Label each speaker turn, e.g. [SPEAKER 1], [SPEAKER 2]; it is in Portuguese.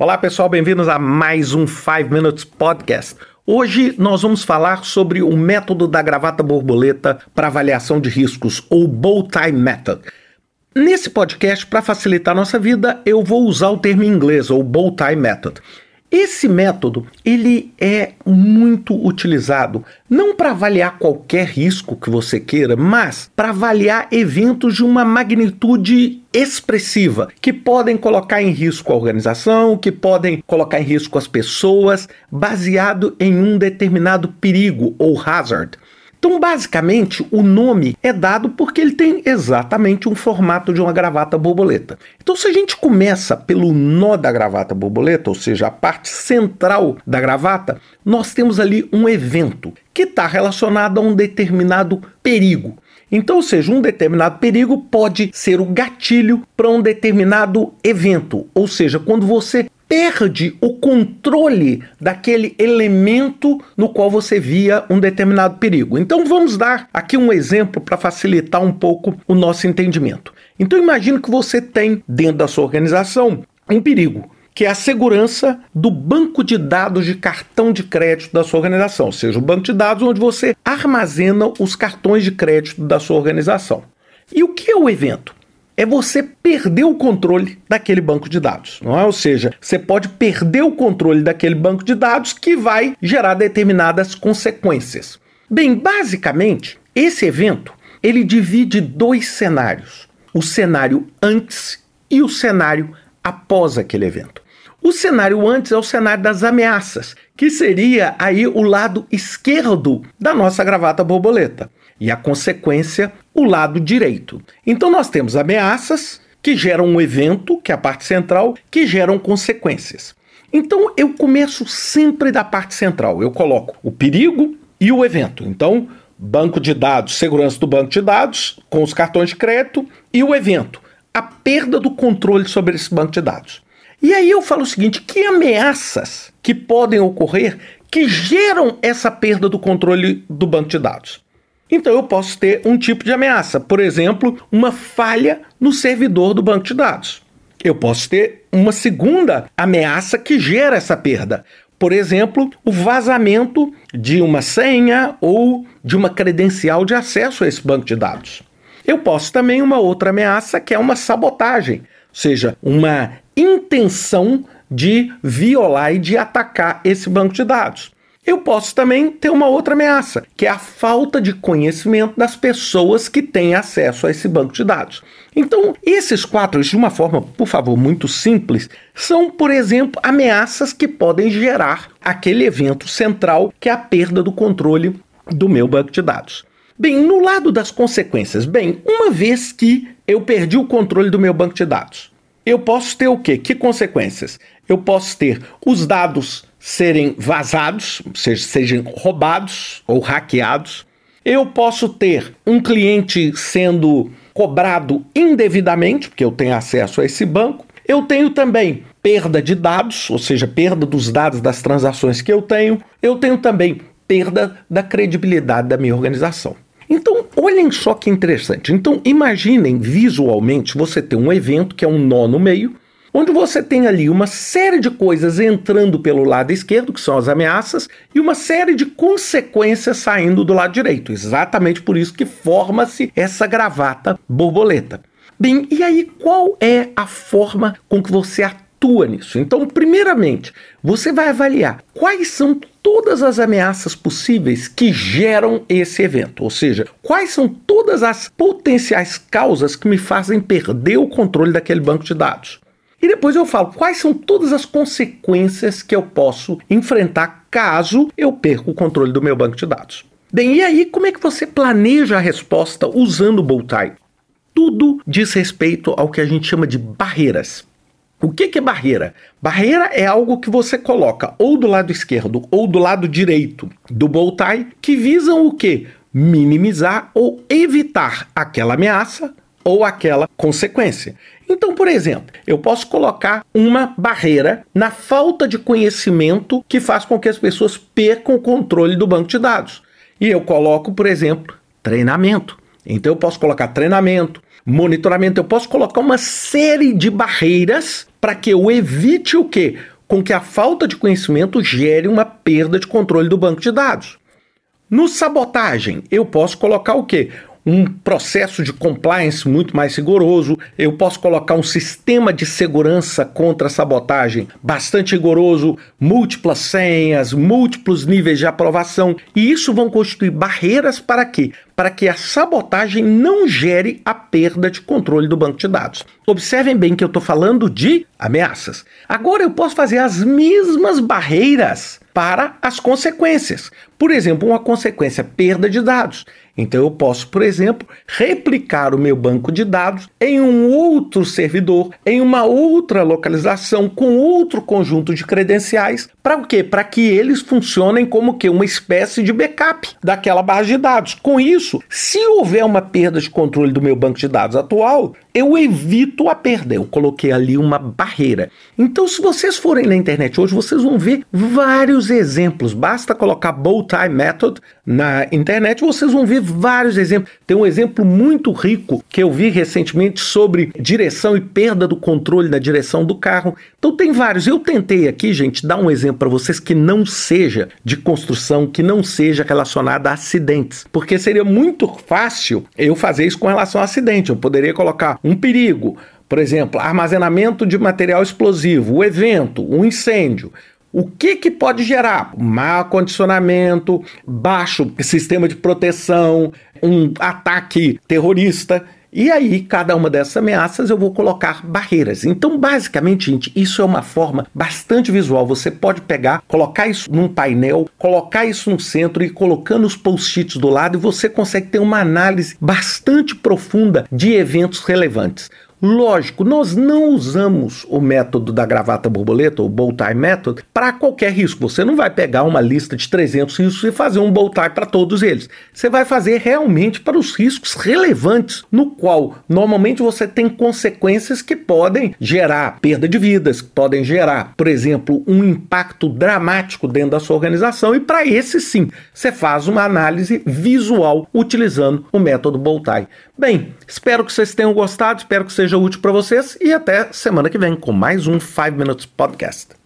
[SPEAKER 1] Olá pessoal, bem-vindos a mais um 5 Minutes Podcast. Hoje nós vamos falar sobre o método da gravata borboleta para avaliação de riscos, ou Bow Tie Method. Nesse podcast, para facilitar nossa vida, eu vou usar o termo em inglês, ou Bow Tie Method. Esse método ele é muito utilizado não para avaliar qualquer risco que você queira, mas para avaliar eventos de uma magnitude expressiva que podem colocar em risco a organização, que podem colocar em risco as pessoas, baseado em um determinado perigo ou hazard. Então, basicamente, o nome é dado porque ele tem exatamente um formato de uma gravata borboleta. Então, se a gente começa pelo nó da gravata borboleta, ou seja, a parte central da gravata, nós temos ali um evento que está relacionado a um determinado perigo. Então, ou seja, um determinado perigo pode ser o gatilho para um determinado evento. Ou seja, quando você perde o controle daquele elemento no qual você via um determinado perigo. Então vamos dar aqui um exemplo para facilitar um pouco o nosso entendimento. Então imagine que você tem dentro da sua organização um perigo que é a segurança do banco de dados de cartão de crédito da sua organização, ou seja, o banco de dados onde você armazena os cartões de crédito da sua organização. E o que é o evento? É você perder o controle daquele banco de dados, não é? Ou seja, você pode perder o controle daquele banco de dados que vai gerar determinadas consequências. Bem, basicamente, esse evento ele divide dois cenários: o cenário antes e o cenário após aquele evento. O cenário antes é o cenário das ameaças, que seria aí o lado esquerdo da nossa gravata borboleta e a consequência, o lado direito. Então nós temos ameaças que geram um evento, que é a parte central, que geram consequências. Então eu começo sempre da parte central. Eu coloco o perigo e o evento. Então, banco de dados, segurança do banco de dados, com os cartões de crédito e o evento, a perda do controle sobre esse banco de dados. E aí eu falo o seguinte: que ameaças que podem ocorrer que geram essa perda do controle do banco de dados? Então eu posso ter um tipo de ameaça, por exemplo, uma falha no servidor do banco de dados. Eu posso ter uma segunda ameaça que gera essa perda. Por exemplo, o vazamento de uma senha ou de uma credencial de acesso a esse banco de dados. Eu posso também uma outra ameaça que é uma sabotagem, ou seja, uma intenção de violar e de atacar esse banco de dados. Eu posso também ter uma outra ameaça, que é a falta de conhecimento das pessoas que têm acesso a esse banco de dados. Então, esses quatro, de uma forma, por favor, muito simples, são, por exemplo, ameaças que podem gerar aquele evento central, que é a perda do controle do meu banco de dados. Bem, no lado das consequências, bem, uma vez que eu perdi o controle do meu banco de dados, eu posso ter o quê? Que consequências? Eu posso ter os dados serem vazados, seja, sejam roubados ou hackeados. Eu posso ter um cliente sendo cobrado indevidamente, porque eu tenho acesso a esse banco. Eu tenho também perda de dados, ou seja, perda dos dados das transações que eu tenho. Eu tenho também perda da credibilidade da minha organização. Então, olhem só que interessante. Então, imaginem visualmente você ter um evento que é um nó no meio, onde você tem ali uma série de coisas entrando pelo lado esquerdo, que são as ameaças, e uma série de consequências saindo do lado direito. Exatamente por isso que forma-se essa gravata borboleta. Bem, e aí qual é a forma com que você atua nisso? Então, primeiramente, você vai avaliar quais são todas as ameaças possíveis que geram esse evento, ou seja, quais são todas as potenciais causas que me fazem perder o controle daquele banco de dados. E depois eu falo quais são todas as consequências que eu posso enfrentar caso eu perca o controle do meu banco de dados. Bem, e aí como é que você planeja a resposta usando o Bowtie? Tudo diz respeito ao que a gente chama de barreiras. O que, é barreira? Barreira é algo que você coloca ou do lado esquerdo ou do lado direito do Bowtie que visam o que? Minimizar ou evitar aquela ameaça ou aquela consequência. Então, por exemplo, eu posso colocar uma barreira na falta de conhecimento que faz com que as pessoas percam o controle do banco de dados. E eu coloco, por exemplo, treinamento. Então eu posso colocar treinamento, monitoramento, eu posso colocar uma série de barreiras para que eu evite o quê? com que a falta de conhecimento gere uma perda de controle do banco de dados. No sabotagem, eu posso colocar o quê? Um processo de compliance muito mais rigoroso, eu posso colocar um sistema de segurança contra sabotagem bastante rigoroso, múltiplas senhas, múltiplos níveis de aprovação, e isso vão constituir barreiras para quê? Para que a sabotagem não gere a perda de controle do banco de dados. Observem bem que eu estou falando de ameaças. Agora eu posso fazer as mesmas barreiras para as consequências. Por exemplo, uma consequência perda de dados. Então eu posso, por exemplo, replicar o meu banco de dados em um outro servidor, em uma outra localização, com outro conjunto de credenciais, para o quê? Para que eles funcionem como que uma espécie de backup daquela base de dados. Com isso, se houver uma perda de controle do meu banco de dados atual, eu evito a perda. Eu coloquei ali uma barreira. Então, se vocês forem na internet hoje, vocês vão ver vários exemplos. Basta colocar Bow Tie Method na internet, vocês vão ver vários exemplos. Tem um exemplo muito rico que eu vi recentemente sobre direção e perda do controle da direção do carro. Então, tem vários. Eu tentei aqui, gente, dar um exemplo para vocês que não seja de construção, que não seja relacionado a acidentes, porque seria muito fácil eu fazer isso com relação a acidente. Eu poderia colocar um perigo, por exemplo, armazenamento de material explosivo, o evento, um incêndio. O que, que pode gerar? Mau condicionamento, baixo sistema de proteção, um ataque terrorista. E aí, cada uma dessas ameaças eu vou colocar barreiras. Então, basicamente, gente, isso é uma forma bastante visual. Você pode pegar, colocar isso num painel, colocar isso no centro e colocando os post-its do lado, e você consegue ter uma análise bastante profunda de eventos relevantes. Lógico, nós não usamos o método da gravata borboleta, o bow tie method, para qualquer risco. Você não vai pegar uma lista de 300 riscos e fazer um bow tie para todos eles. Você vai fazer realmente para os riscos relevantes, no qual normalmente você tem consequências que podem gerar perda de vidas, que podem gerar, por exemplo, um impacto dramático dentro da sua organização. E para esse sim, você faz uma análise visual utilizando o método bow tie. Bem, espero que vocês tenham gostado, espero que seja útil para vocês e até semana que vem com mais um 5 Minutes Podcast.